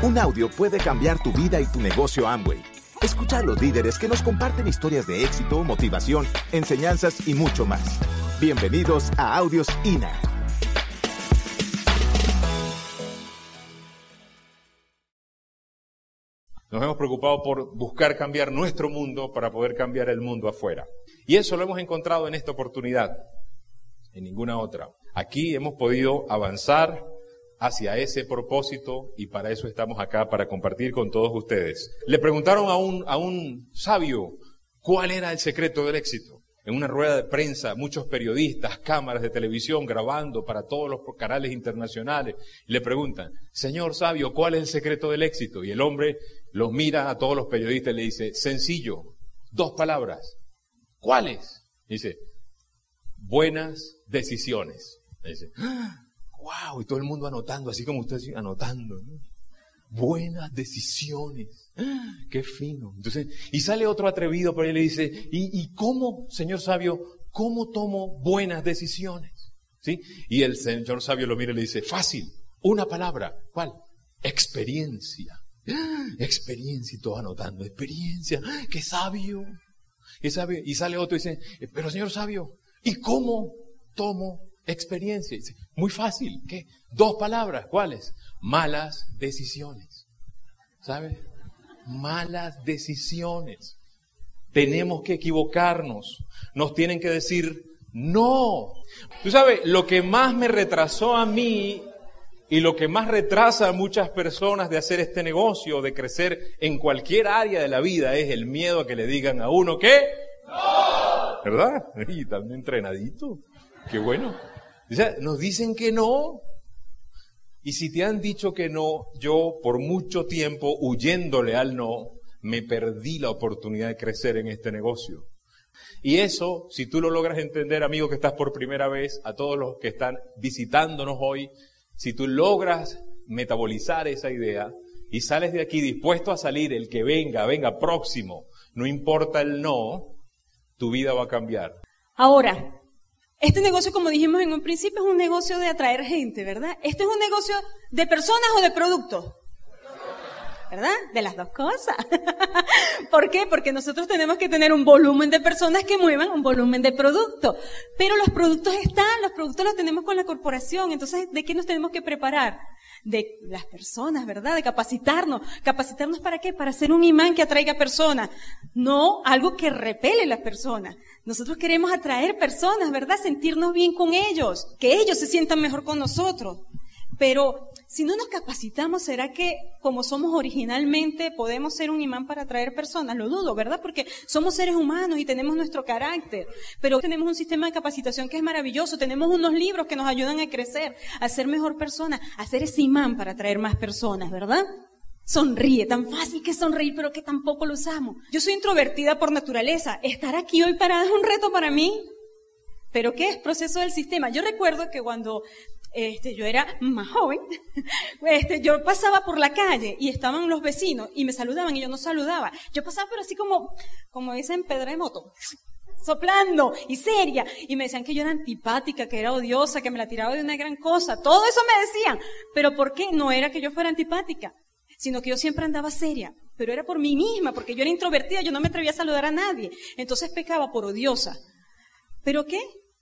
Un audio puede cambiar tu vida y tu negocio Amway. Escucha a los líderes que nos comparten historias de éxito, motivación, enseñanzas y mucho más. Bienvenidos a Audios INA. Nos hemos preocupado por buscar cambiar nuestro mundo para poder cambiar el mundo afuera. Y eso lo hemos encontrado en esta oportunidad, en ninguna otra. Aquí hemos podido avanzar hacia ese propósito y para eso estamos acá, para compartir con todos ustedes. Le preguntaron a un, a un sabio cuál era el secreto del éxito. En una rueda de prensa, muchos periodistas, cámaras de televisión grabando para todos los canales internacionales, le preguntan, Señor sabio, ¿cuál es el secreto del éxito? Y el hombre los mira a todos los periodistas y le dice, sencillo, dos palabras. ¿Cuáles? Dice, buenas decisiones. dice, wow, y todo el mundo anotando, así como usted anotando. Buenas decisiones. Qué fino. Entonces, y sale otro atrevido por ahí y le dice, ¿y, ¿y cómo, señor sabio, cómo tomo buenas decisiones? ¿Sí? Y el señor sabio lo mira y le dice, fácil, una palabra. ¿Cuál? Experiencia. Experiencia y todo anotando, experiencia, qué sabio. Y, sabe, y sale otro y dice, pero señor sabio, ¿y cómo tomo experiencia? Muy fácil, ¿qué? Dos palabras, ¿cuáles? Malas decisiones. ¿Sabe? Malas decisiones. Tenemos que equivocarnos. Nos tienen que decir no. Tú sabes, lo que más me retrasó a mí y lo que más retrasa a muchas personas de hacer este negocio, de crecer en cualquier área de la vida, es el miedo a que le digan a uno que no. ¿Verdad? Y tan entrenadito. Qué bueno. Nos dicen que no. Y si te han dicho que no, yo por mucho tiempo huyéndole al no, me perdí la oportunidad de crecer en este negocio. Y eso, si tú lo logras entender, amigo que estás por primera vez, a todos los que están visitándonos hoy, si tú logras metabolizar esa idea y sales de aquí dispuesto a salir, el que venga, venga próximo, no importa el no, tu vida va a cambiar. Ahora, este negocio, como dijimos en un principio, es un negocio de atraer gente, ¿verdad? ¿Este es un negocio de personas o de productos? ¿Verdad? De las dos cosas. ¿Por qué? Porque nosotros tenemos que tener un volumen de personas que muevan un volumen de producto. Pero los productos están, los productos los tenemos con la corporación. Entonces, ¿de qué nos tenemos que preparar? De las personas, ¿verdad? De capacitarnos. ¿Capacitarnos para qué? Para ser un imán que atraiga personas. No algo que repele las personas. Nosotros queremos atraer personas, ¿verdad? Sentirnos bien con ellos. Que ellos se sientan mejor con nosotros. Pero si no nos capacitamos, ¿será que como somos originalmente podemos ser un imán para atraer personas? Lo dudo, ¿verdad? Porque somos seres humanos y tenemos nuestro carácter. Pero tenemos un sistema de capacitación que es maravilloso. Tenemos unos libros que nos ayudan a crecer, a ser mejor persona, a ser ese imán para atraer más personas, ¿verdad? Sonríe, tan fácil que sonreír, pero que tampoco lo usamos. Yo soy introvertida por naturaleza. Estar aquí hoy para es un reto para mí. ¿Pero qué es proceso del sistema? Yo recuerdo que cuando este, yo era más joven, este, yo pasaba por la calle y estaban los vecinos y me saludaban y yo no saludaba. Yo pasaba pero así como, como dicen Pedro de soplando y seria. Y me decían que yo era antipática, que era odiosa, que me la tiraba de una gran cosa. Todo eso me decían. Pero ¿por qué? No era que yo fuera antipática, sino que yo siempre andaba seria. Pero era por mí misma, porque yo era introvertida, yo no me atrevía a saludar a nadie. Entonces pecaba por odiosa. ¿Pero qué?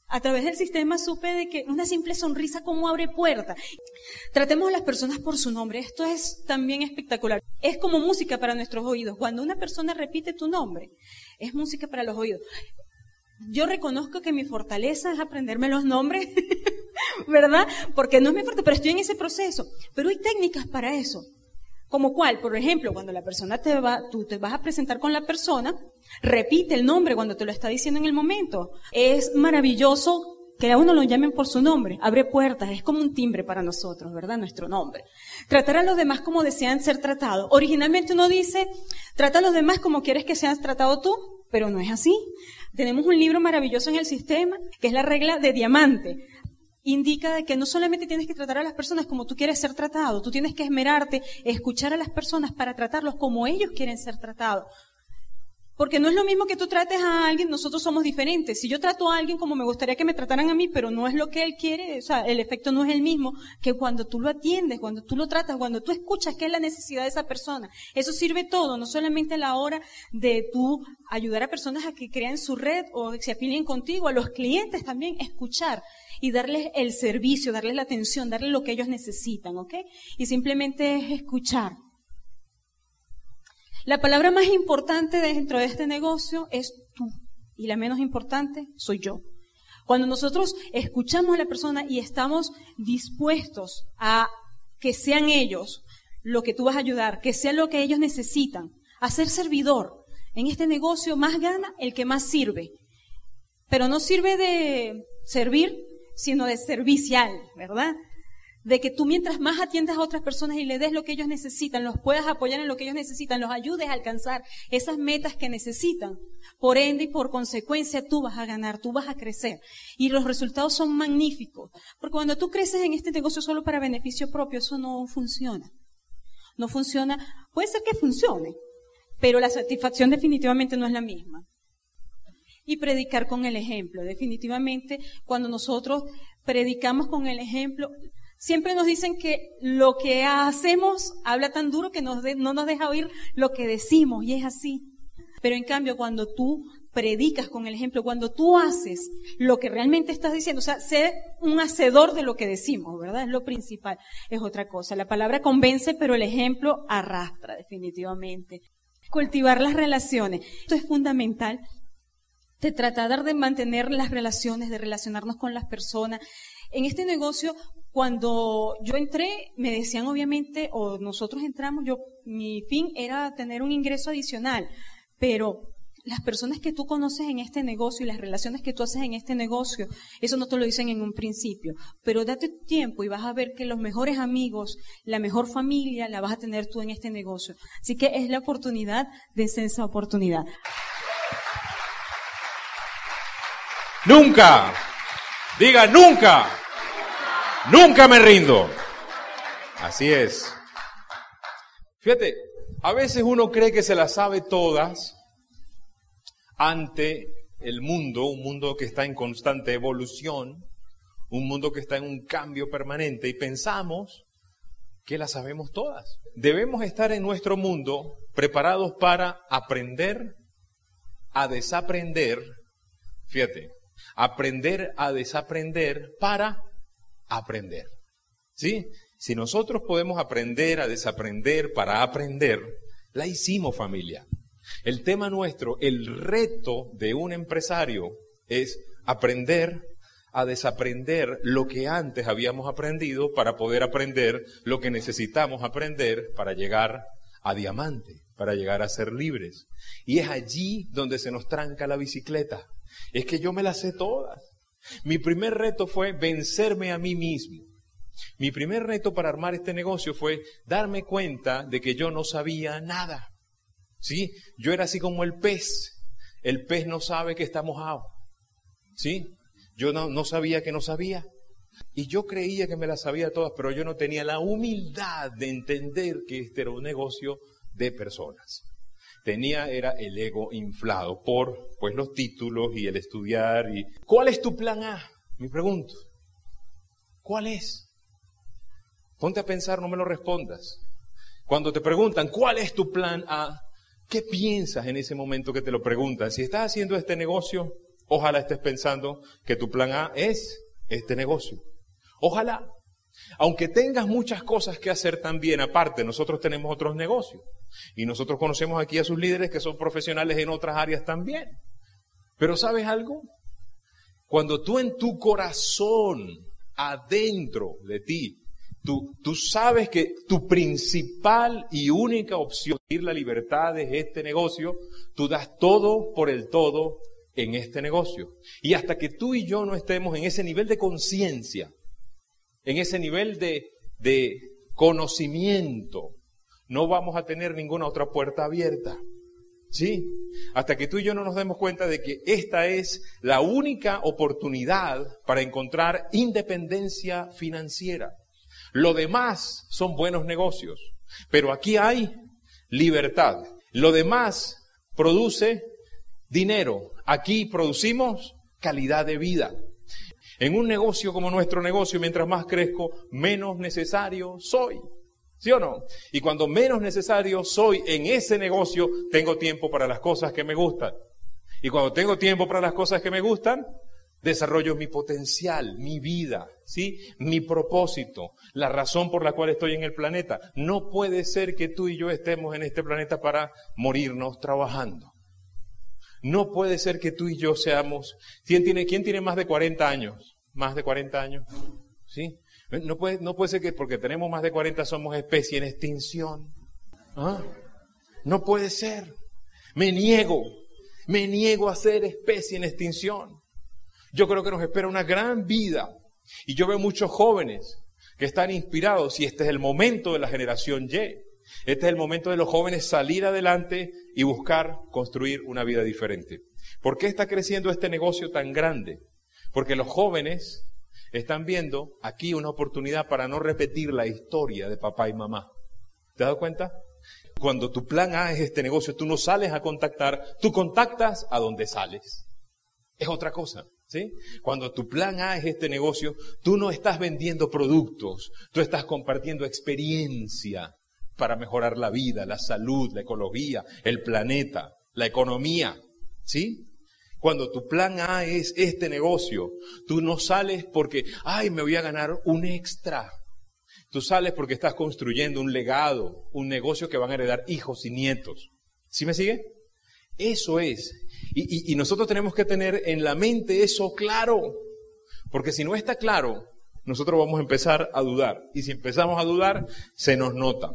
A través del sistema supe de que una simple sonrisa como abre puertas. Tratemos a las personas por su nombre. Esto es también espectacular. Es como música para nuestros oídos. Cuando una persona repite tu nombre, es música para los oídos. Yo reconozco que mi fortaleza es aprenderme los nombres, ¿verdad? Porque no es mi fuerte, pero estoy en ese proceso. Pero hay técnicas para eso. Como cuál, por ejemplo, cuando la persona te va, tú te vas a presentar con la persona, repite el nombre cuando te lo está diciendo en el momento. Es maravilloso que a uno lo llamen por su nombre, abre puertas, es como un timbre para nosotros, ¿verdad? Nuestro nombre. Tratar a los demás como desean ser tratados. Originalmente uno dice, trata a los demás como quieres que seas tratado tú, pero no es así. Tenemos un libro maravilloso en el sistema, que es la regla de diamante indica de que no solamente tienes que tratar a las personas como tú quieres ser tratado, tú tienes que esmerarte, escuchar a las personas para tratarlos como ellos quieren ser tratados. Porque no es lo mismo que tú trates a alguien, nosotros somos diferentes. Si yo trato a alguien como me gustaría que me trataran a mí, pero no es lo que él quiere, o sea, el efecto no es el mismo que cuando tú lo atiendes, cuando tú lo tratas, cuando tú escuchas qué es la necesidad de esa persona. Eso sirve todo, no solamente a la hora de tú ayudar a personas a que crean su red o se afilien contigo, a los clientes también, escuchar y darles el servicio, darles la atención, darles lo que ellos necesitan, ¿ok? Y simplemente es escuchar. La palabra más importante dentro de este negocio es tú y la menos importante soy yo. Cuando nosotros escuchamos a la persona y estamos dispuestos a que sean ellos lo que tú vas a ayudar, que sea lo que ellos necesitan, a ser servidor. En este negocio más gana el que más sirve. Pero no sirve de servir, sino de servicial, ¿verdad? De que tú mientras más atiendas a otras personas y le des lo que ellos necesitan, los puedas apoyar en lo que ellos necesitan, los ayudes a alcanzar esas metas que necesitan. Por ende y por consecuencia tú vas a ganar, tú vas a crecer. Y los resultados son magníficos. Porque cuando tú creces en este negocio solo para beneficio propio, eso no funciona. No funciona. Puede ser que funcione, pero la satisfacción definitivamente no es la misma. Y predicar con el ejemplo. Definitivamente, cuando nosotros predicamos con el ejemplo, Siempre nos dicen que lo que hacemos habla tan duro que no nos deja oír lo que decimos, y es así. Pero en cambio, cuando tú predicas con el ejemplo, cuando tú haces lo que realmente estás diciendo, o sea, ser un hacedor de lo que decimos, ¿verdad? Es lo principal, es otra cosa. La palabra convence, pero el ejemplo arrastra definitivamente. Cultivar las relaciones. Esto es fundamental. De tratar de mantener las relaciones, de relacionarnos con las personas. En este negocio cuando yo entré, me decían obviamente, o nosotros entramos, yo, mi fin era tener un ingreso adicional, pero las personas que tú conoces en este negocio y las relaciones que tú haces en este negocio, eso no te lo dicen en un principio, pero date tiempo y vas a ver que los mejores amigos, la mejor familia la vas a tener tú en este negocio. Así que es la oportunidad de esa oportunidad. Nunca, diga nunca Nunca me rindo. Así es. Fíjate, a veces uno cree que se las sabe todas ante el mundo, un mundo que está en constante evolución, un mundo que está en un cambio permanente y pensamos que las sabemos todas. Debemos estar en nuestro mundo preparados para aprender a desaprender, fíjate, aprender a desaprender para aprender. ¿Sí? Si nosotros podemos aprender a desaprender para aprender, la hicimos familia. El tema nuestro, el reto de un empresario es aprender a desaprender lo que antes habíamos aprendido para poder aprender lo que necesitamos aprender para llegar a diamante, para llegar a ser libres. Y es allí donde se nos tranca la bicicleta. Es que yo me las sé todas. Mi primer reto fue vencerme a mí mismo. Mi primer reto para armar este negocio fue darme cuenta de que yo no sabía nada. ¿Sí? Yo era así como el pez. El pez no sabe que está mojado. ¿Sí? Yo no, no sabía que no sabía. Y yo creía que me las sabía todas, pero yo no tenía la humildad de entender que este era un negocio de personas tenía era el ego inflado por pues los títulos y el estudiar y ¿cuál es tu plan A? Me pregunto. ¿Cuál es? Ponte a pensar, no me lo respondas. Cuando te preguntan, ¿cuál es tu plan A? ¿Qué piensas en ese momento que te lo preguntan? Si estás haciendo este negocio, ojalá estés pensando que tu plan A es este negocio. Ojalá. Aunque tengas muchas cosas que hacer también, aparte, nosotros tenemos otros negocios. Y nosotros conocemos aquí a sus líderes que son profesionales en otras áreas también. Pero ¿sabes algo? Cuando tú en tu corazón, adentro de ti, tú, sabes que tu principal y única opción de ir la libertad es este negocio, tú das todo por el todo en este negocio. Y hasta que tú y yo no estemos en ese nivel de conciencia, en ese nivel de, conocimiento, no vamos a tener ninguna otra puerta abierta. ¿Sí? Hasta que tú y yo no nos demos cuenta de que esta es la única oportunidad para encontrar independencia financiera. Lo demás son buenos negocios, pero aquí hay libertad. Lo demás produce dinero. Aquí producimos calidad de vida. En un negocio como nuestro negocio, mientras más crezco, menos necesario soy. ¿Sí o no? Y cuando menos necesario soy en ese negocio, tengo tiempo para las cosas que me gustan. Y cuando tengo tiempo para las cosas que me gustan, desarrollo mi potencial, mi vida, ¿sí? Mi propósito, la razón por la cual estoy en el planeta. No puede ser que tú y yo estemos en este planeta para morirnos trabajando. No puede ser que tú y yo seamos. ¿Quién tiene, quién tiene más de 40 años? ¿Más de 40 años? ¿Sí? No puede, no puede ser que porque tenemos más de 40 somos especie en extinción. ¿Ah? No puede ser. Me niego. Me niego a ser especie en extinción. Yo creo que nos espera una gran vida. Y yo veo muchos jóvenes que están inspirados y este es el momento de la generación Y. Este es el momento de los jóvenes salir adelante y buscar construir una vida diferente. ¿Por qué está creciendo este negocio tan grande? Porque los jóvenes están viendo aquí una oportunidad para no repetir la historia de papá y mamá. ¿Te has dado cuenta? Cuando tu plan A es este negocio, tú no sales a contactar, tú contactas a donde sales. Es otra cosa. ¿Sí? Cuando tu plan A es este negocio, tú no estás vendiendo productos, tú estás compartiendo experiencia para mejorar la vida, la salud, la ecología, el planeta, la economía. ¿Sí? Cuando tu plan A es este negocio, tú no sales porque, ay, me voy a ganar un extra. Tú sales porque estás construyendo un legado, un negocio que van a heredar hijos y nietos. ¿Sí me sigue? Eso es. Y, y, nosotros tenemos que tener en la mente eso claro. Porque si no está claro, nosotros vamos a empezar a dudar. Y si empezamos a dudar, se nos nota.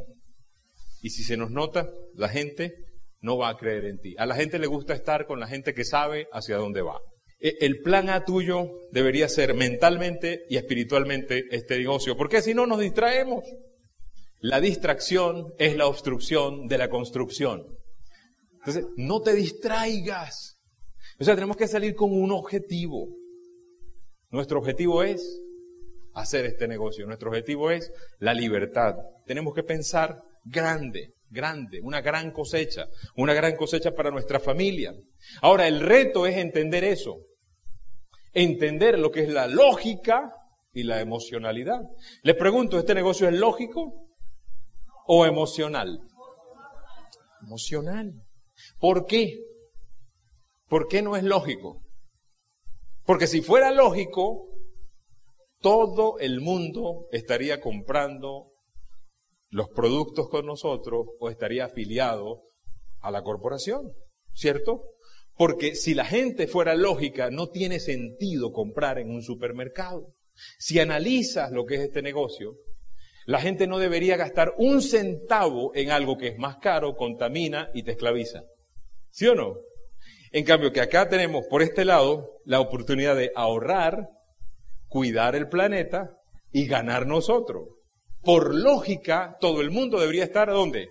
Y si se nos nota, la gente no va a creer en ti. A la gente le gusta estar con la gente que sabe hacia dónde va. E, el plan A tuyo debería ser mentalmente y espiritualmente este negocio, porque si no nos distraemos. La distracción es la obstrucción de la construcción. Entonces, no te distraigas. O sea, tenemos que salir con un objetivo. Nuestro objetivo es hacer este negocio. Nuestro objetivo es la libertad. Tenemos que pensar grande, grande, una gran cosecha, una gran cosecha para nuestra familia. Ahora, el reto es entender eso, entender lo que es la lógica y la emocionalidad. Les pregunto, ¿este negocio es lógico o emocional? Emocional. ¿Por qué? ¿Por qué no es lógico? Porque si fuera lógico, todo el mundo estaría comprando los productos con nosotros o estaría afiliado a la corporación, ¿cierto? Porque si la gente fuera lógica, no tiene sentido comprar en un supermercado. Si analizas lo que es este negocio, la gente no debería gastar un centavo en algo que es más caro, contamina y te esclaviza. ¿Sí o no? En cambio, que acá tenemos por este lado la oportunidad de ahorrar, cuidar el planeta y ganar nosotros por lógica, todo el mundo debería estar ¿dónde?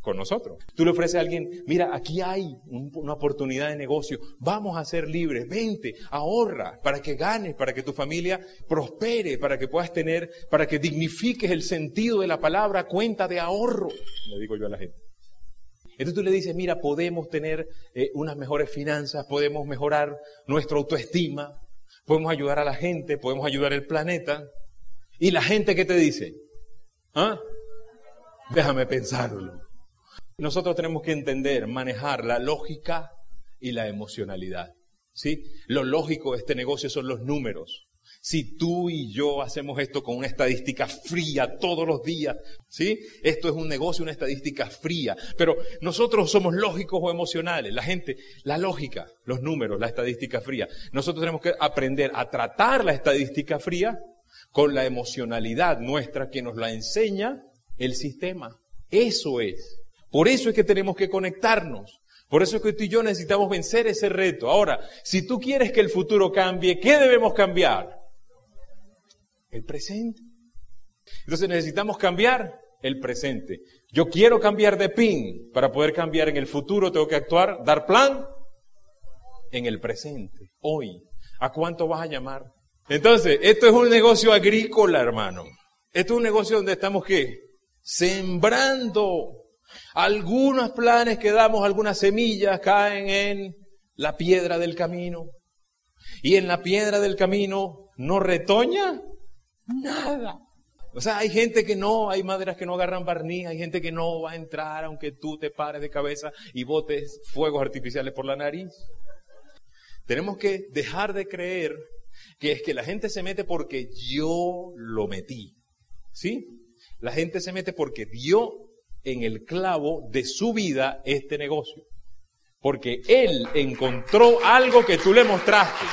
Con nosotros. Tú le ofreces a alguien, mira, aquí hay una oportunidad de negocio, vamos a ser libres, vente, ahorra para que ganes, para que tu familia prospere, para que puedas tener, para que dignifiques el sentido de la palabra cuenta de ahorro, le digo yo a la gente. Entonces tú le dices, mira, podemos tener eh, unas mejores finanzas, podemos mejorar nuestra autoestima, podemos ayudar a la gente, podemos ayudar al planeta. Y la gente que te dice, ¿Ah? Déjame pensarlo. Nosotros tenemos que entender, manejar la lógica y la emocionalidad. ¿Sí? Lo lógico de este negocio son los números. Si tú y yo hacemos esto con una estadística fría todos los días, ¿sí? Esto es un negocio, una estadística fría. Pero nosotros somos lógicos o emocionales. La gente, la lógica, los números, la estadística fría. Nosotros tenemos que aprender a tratar la estadística fría con la emocionalidad nuestra que nos la enseña el sistema. Eso es. Por eso es que tenemos que conectarnos. Por eso es que tú y yo necesitamos vencer ese reto. Ahora, si tú quieres que el futuro cambie, ¿qué debemos cambiar? El presente. Entonces necesitamos cambiar el presente. Yo quiero cambiar de PIN. Para poder cambiar en el futuro tengo que actuar, dar plan en el presente, hoy. ¿A cuánto vas a llamar? Entonces, esto es un negocio agrícola, hermano. Esto es un negocio donde estamos, ¿qué? Sembrando. Algunos planes que damos, algunas semillas caen en la piedra del camino. Y en la piedra del camino no retoña nada. O sea, hay gente que no, hay maderas que no agarran barniz, hay gente que no va a entrar aunque tú te pares de cabeza y botes fuegos artificiales por la nariz. Tenemos que dejar de creer que es que la gente se mete porque yo lo metí. ¿Sí? La gente se mete porque dio en el clavo de su vida este negocio. Porque él encontró algo que tú le mostraste.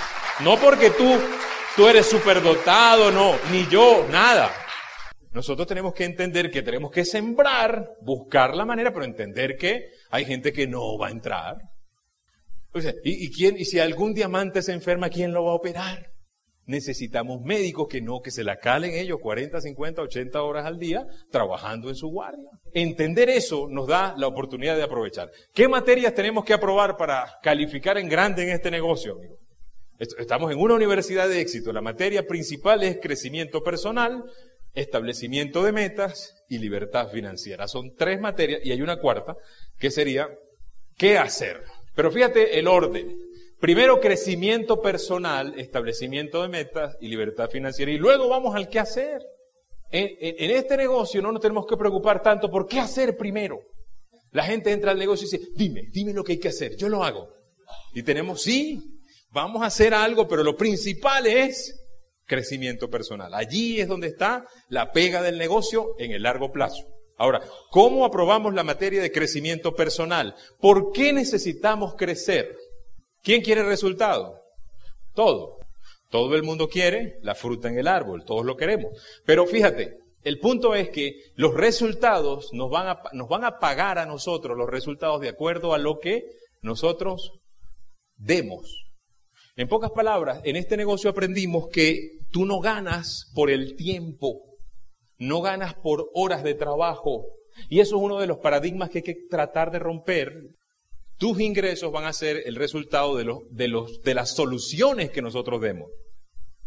No porque tú, tú eres superdotado, no, ni yo, nada. Nosotros tenemos que entender que tenemos que sembrar, buscar la manera, pero entender que hay gente que no va a entrar. ¿Y, quién, y si algún diamante se enferma, ¿quién lo va a operar? Necesitamos médicos que no, que se la calen ellos 40, 50, 80 horas al día trabajando en su guardia. Entender eso nos da la oportunidad de aprovechar. ¿Qué materias tenemos que aprobar para calificar en grande en este negocio, amigo? Estamos en una universidad de éxito. La materia principal es crecimiento personal, establecimiento de metas y libertad financiera. Son tres materias y hay una cuarta que sería ¿qué hacer? Pero fíjate el orden. Primero crecimiento personal, establecimiento de metas y libertad financiera. Y luego vamos al qué hacer. En, este negocio no nos tenemos que preocupar tanto por qué hacer primero. La gente entra al negocio y dice, dime, dime lo que hay que hacer, yo lo hago. Y tenemos, sí, vamos a hacer algo, pero lo principal es crecimiento personal. Allí es donde está la pega del negocio en el largo plazo. Ahora, ¿cómo aprobamos la materia de crecimiento personal? ¿Por qué necesitamos crecer? ¿Quién quiere resultado? Todo. Todo el mundo quiere la fruta en el árbol, todos lo queremos. Pero fíjate, el punto es que los resultados nos van a, nos van a pagar a nosotros los resultados de acuerdo a lo que nosotros demos. En pocas palabras, en este negocio aprendimos que tú no ganas por el tiempo, no ganas por horas de trabajo. Y eso es uno de los paradigmas que hay que tratar de romper. Tus ingresos van a ser el resultado de, los, de, los, de las soluciones que nosotros demos.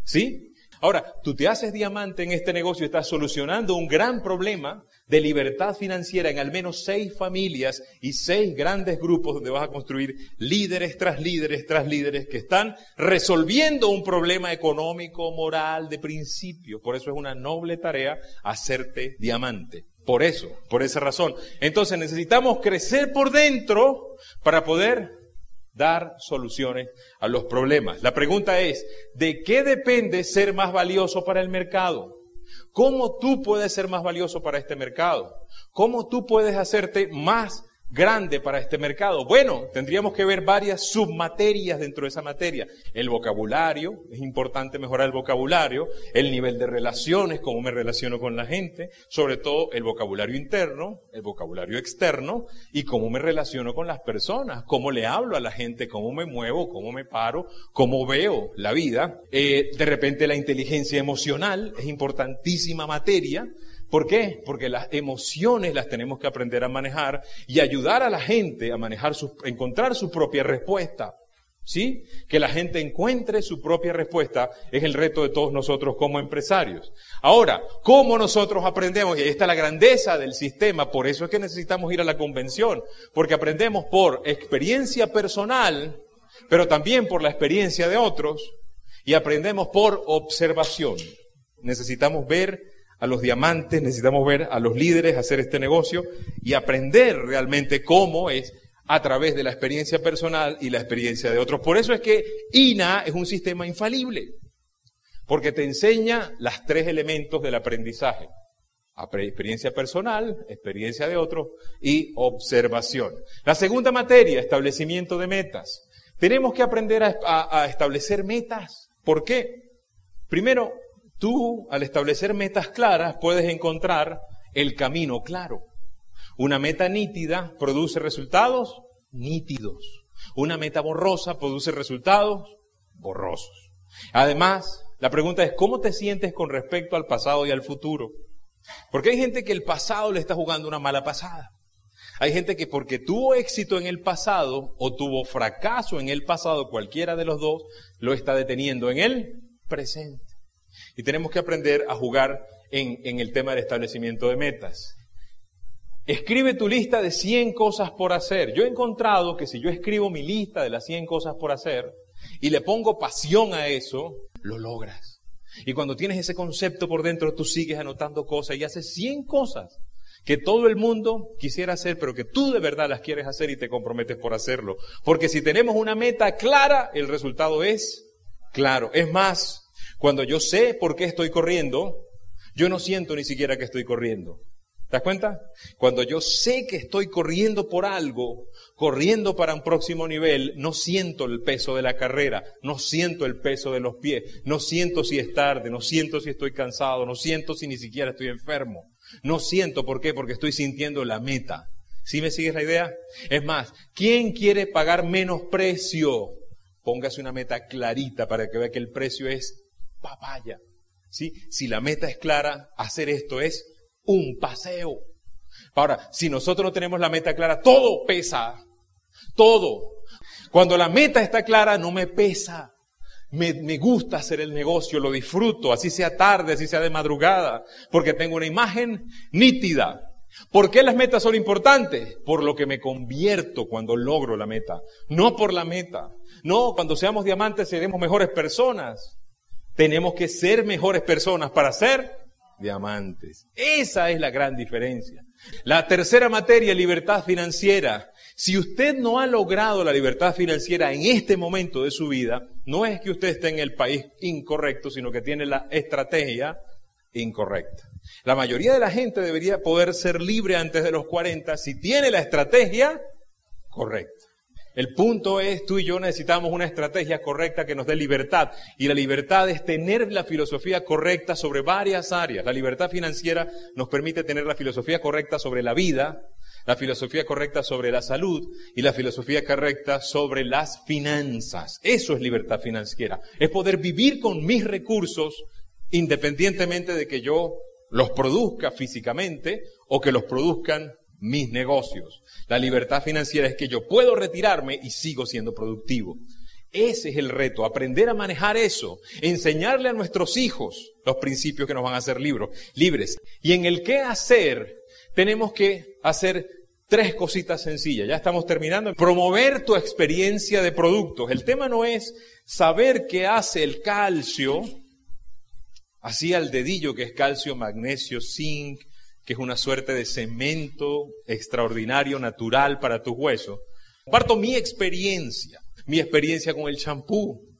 ¿Sí? Ahora, tú te haces diamante en este negocio estás solucionando un gran problema de libertad financiera en al menos seis familias y seis grandes grupos donde vas a construir líderes tras líderes tras líderes que están resolviendo un problema económico, moral, de principio. Por eso es una noble tarea hacerte diamante. Por eso, por esa razón. Entonces necesitamos crecer por dentro para poder dar soluciones a los problemas. La pregunta es, ¿de qué depende ser más valioso para el mercado? ¿Cómo tú puedes ser más valioso para este mercado? ¿Cómo tú puedes hacerte más grande para este mercado? Bueno, tendríamos que ver varias submaterias dentro de esa materia. El vocabulario, es importante mejorar el vocabulario, el nivel de relaciones, cómo me relaciono con la gente, sobre todo el vocabulario interno, el vocabulario externo y cómo me relaciono con las personas, cómo le hablo a la gente, cómo me muevo, cómo me paro, cómo veo la vida. Eh, de repente la inteligencia emocional es importantísima materia ¿Por qué? Porque las emociones las tenemos que aprender a manejar y ayudar a la gente a manejar su, encontrar su propia respuesta. ¿Sí? Que la gente encuentre su propia respuesta es el reto de todos nosotros como empresarios. Ahora, ¿cómo nosotros aprendemos? Y ahí está la grandeza del sistema, por eso es que necesitamos ir a la convención, porque aprendemos por experiencia personal, pero también por la experiencia de otros, y aprendemos por observación. Necesitamos ver a los diamantes, necesitamos ver a los líderes hacer este negocio y aprender realmente cómo es a través de la experiencia personal y la experiencia de otros. Por eso es que INA es un sistema infalible, porque te enseña los tres elementos del aprendizaje. Experiencia personal, experiencia de otros y observación. La segunda materia, establecimiento de metas. Tenemos que aprender a, a establecer metas. ¿Por qué? Primero, Tú, al establecer metas claras, puedes encontrar el camino claro. Una meta nítida produce resultados nítidos. Una meta borrosa produce resultados borrosos. Además, la pregunta es, ¿cómo te sientes con respecto al pasado y al futuro? Porque hay gente que el pasado le está jugando una mala pasada. Hay gente que porque tuvo éxito en el pasado o tuvo fracaso en el pasado, cualquiera de los dos, lo está deteniendo en el presente. Y tenemos que aprender a jugar en, el tema del establecimiento de metas. Escribe tu lista de 100 cosas por hacer. Yo he encontrado que si yo escribo mi lista de las 100 cosas por hacer y le pongo pasión a eso, lo logras. Y cuando tienes ese concepto por dentro, tú sigues anotando cosas y haces 100 cosas que todo el mundo quisiera hacer, pero que tú de verdad las quieres hacer y te comprometes por hacerlo. Porque si tenemos una meta clara, el resultado es claro. Es más, cuando yo sé por qué estoy corriendo, yo no siento ni siquiera que estoy corriendo. ¿Te das cuenta? Cuando yo sé que estoy corriendo por algo, corriendo para un próximo nivel, no siento el peso de la carrera, no siento el peso de los pies, no siento si es tarde, no siento si estoy cansado, no siento si ni siquiera estoy enfermo. No siento, ¿por qué? Porque estoy sintiendo la meta. ¿Sí me sigues la idea? Es más, ¿quién quiere pagar menos precio? Póngase una meta clarita para que vea que el precio es papaya. ¿Sí? Si la meta es clara, hacer esto es un paseo. Ahora, si nosotros no tenemos la meta clara, todo pesa. Todo. Cuando la meta está clara, no me pesa. Me, me, gusta hacer el negocio, lo disfruto, así sea tarde, así sea de madrugada, porque tengo una imagen nítida. ¿Por qué las metas son importantes? Por lo que me convierto cuando logro la meta, no por la meta. No, cuando seamos diamantes seremos mejores personas. Tenemos que ser mejores personas para ser diamantes. Esa es la gran diferencia. La tercera materia, libertad financiera. Si usted no ha logrado la libertad financiera en este momento de su vida, no es que usted esté en el país incorrecto, sino que tiene la estrategia incorrecta. La mayoría de la gente debería poder ser libre antes de los 40 si tiene la estrategia correcta. El punto es, tú y yo necesitamos una estrategia correcta que nos dé libertad. Y la libertad es tener la filosofía correcta sobre varias áreas. La libertad financiera nos permite tener la filosofía correcta sobre la vida, la filosofía correcta sobre la salud y la filosofía correcta sobre las finanzas. Eso es libertad financiera. Es poder vivir con mis recursos independientemente de que yo los produzca físicamente o que los produzcan mis negocios. La libertad financiera es que yo puedo retirarme y sigo siendo productivo. Ese es el reto, aprender a manejar eso, enseñarle a nuestros hijos los principios que nos van a hacer libres. Y en el qué hacer, tenemos que hacer tres cositas sencillas. Ya estamos terminando. Promover tu experiencia de productos. El tema no es saber qué hace el calcio, así al dedillo que es calcio, magnesio, zinc, que es una suerte de cemento extraordinario, natural para tus huesos. Comparto mi experiencia, mi experiencia con el champú,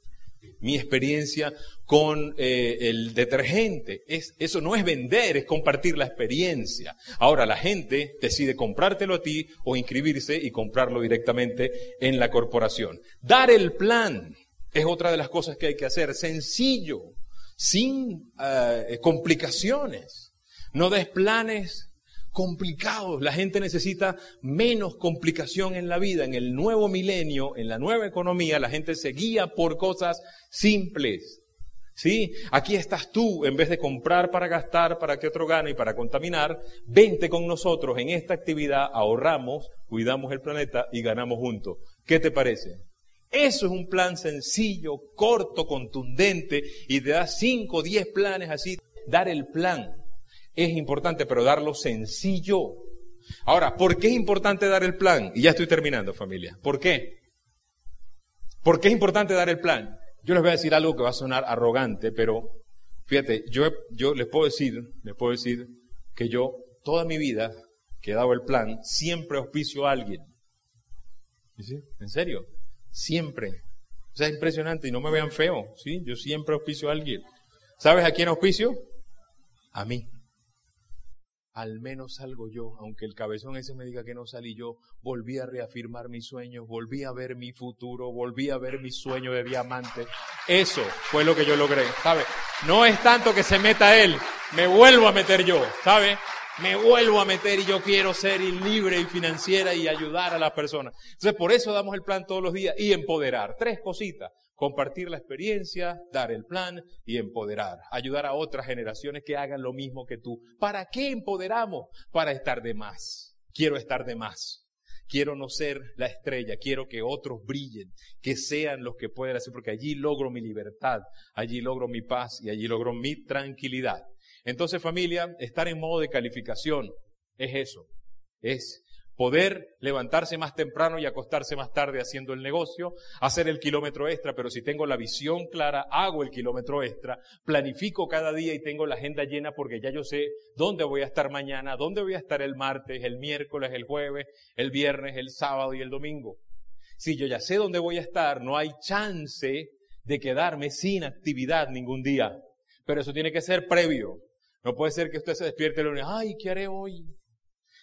mi experiencia con eh, el detergente. Es, eso no es vender, es compartir la experiencia. Ahora la gente decide comprártelo a ti o inscribirse y comprarlo directamente en la corporación. Dar el plan es otra de las cosas que hay que hacer, sencillo, sin eh, complicaciones. No des planes complicados. La gente necesita menos complicación en la vida. En el nuevo milenio, en la nueva economía, la gente se guía por cosas simples. ¿Sí? Aquí estás tú, en vez de comprar para gastar, para que otro gane y para contaminar, vente con nosotros en esta actividad, ahorramos, cuidamos el planeta y ganamos juntos. ¿Qué te parece? Eso es un plan sencillo, corto, contundente y te da 5 o 10 planes así. Dar el plan es importante, pero darlo sencillo. Ahora, ¿por qué es importante dar el plan? Y ya estoy terminando, familia. ¿Por qué? ¿Por qué es importante dar el plan? Yo les voy a decir algo que va a sonar arrogante, pero fíjate, yo, yo les puedo decir, les puedo decir que yo toda mi vida que he dado el plan, siempre auspicio a alguien. ¿Sí? ¿En serio? Siempre. O sea, es impresionante y no me vean feo, ¿sí? Yo siempre auspicio a alguien. ¿Sabes a quién auspicio? A mí al menos salgo yo, aunque el cabezón ese me diga que no salí yo, volví a reafirmar mis sueños, volví a ver mi futuro, volví a ver mi sueño de diamante. Eso fue lo que yo logré, ¿sabe? No es tanto que se meta él, me vuelvo a meter yo, ¿sabe? Me vuelvo a meter y yo quiero ser libre y financiera y ayudar a las personas. Entonces, por eso damos el plan todos los días y empoderar. Tres cositas compartir la experiencia, dar el plan y empoderar, ayudar a otras generaciones que hagan lo mismo que tú. ¿Para qué empoderamos? Para estar de más. Quiero estar de más. Quiero no ser la estrella, quiero que otros brillen, que sean los que puedan hacer, porque allí logro mi libertad, allí logro mi paz y allí logro mi tranquilidad. Entonces familia, estar en modo de calificación es eso, Es poder levantarse más temprano y acostarse más tarde haciendo el negocio, hacer el kilómetro extra, pero si tengo la visión clara, hago el kilómetro extra, planifico cada día y tengo la agenda llena porque ya yo sé dónde voy a estar mañana, dónde voy a estar el martes, el miércoles, el jueves, el viernes, el sábado y el domingo. Si yo ya sé dónde voy a estar, no hay chance de quedarme sin actividad ningún día. Pero eso tiene que ser previo. No puede ser que usted se despierte el lunes, ay, ¿qué haré hoy?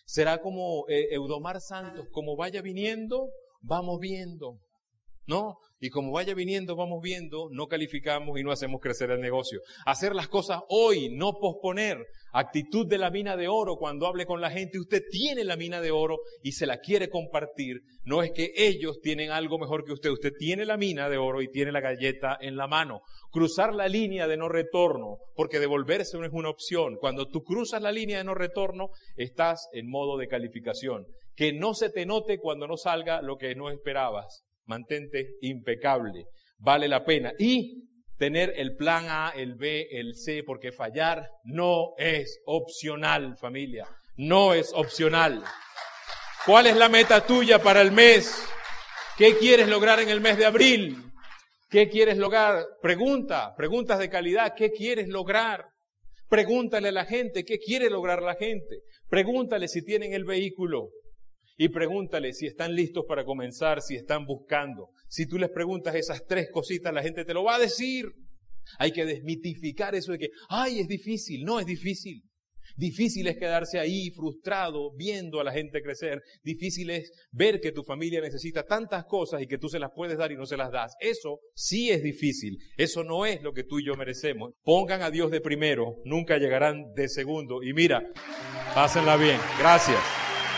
Será como eh, Eudomar Santos, como vaya viniendo, vamos viendo. ¿No? Y como vaya viniendo, vamos viendo, no calificamos y no hacemos crecer el negocio. Hacer las cosas hoy, no posponer. Actitud de la mina de oro. Cuando hable con la gente, usted tiene la mina de oro y se la quiere compartir. No es que ellos tienen algo mejor que usted. Usted tiene la mina de oro y tiene la galleta en la mano cruzar la línea de no retorno, porque devolverse no es una opción. Cuando tú cruzas la línea de no retorno, estás en modo de calificación. Que no se te note cuando no salga lo que no esperabas. Mantente impecable. Vale la pena. Y tener el plan A, el B, el C, porque fallar no es opcional, familia. No es opcional. ¿Cuál es la meta tuya para el mes? ¿Qué quieres lograr en el mes de abril? ¿Qué quieres lograr? Pregunta, preguntas de calidad, ¿qué quieres lograr? Pregúntale a la gente, ¿qué quiere lograr la gente? Pregúntale si tienen el vehículo y pregúntale si están listos para comenzar, si están buscando. Si tú les preguntas esas tres cositas, la gente te lo va a decir. Hay que desmitificar eso de que, ay, es difícil. No es difícil. Difícil es quedarse ahí frustrado viendo a la gente crecer. Difícil es ver que tu familia necesita tantas cosas y que tú se las puedes dar y no se las das. Eso sí es difícil. Eso no es lo que tú y yo merecemos. Pongan a Dios de primero, nunca llegarán de segundo. Y mira, pásenla bien. Gracias.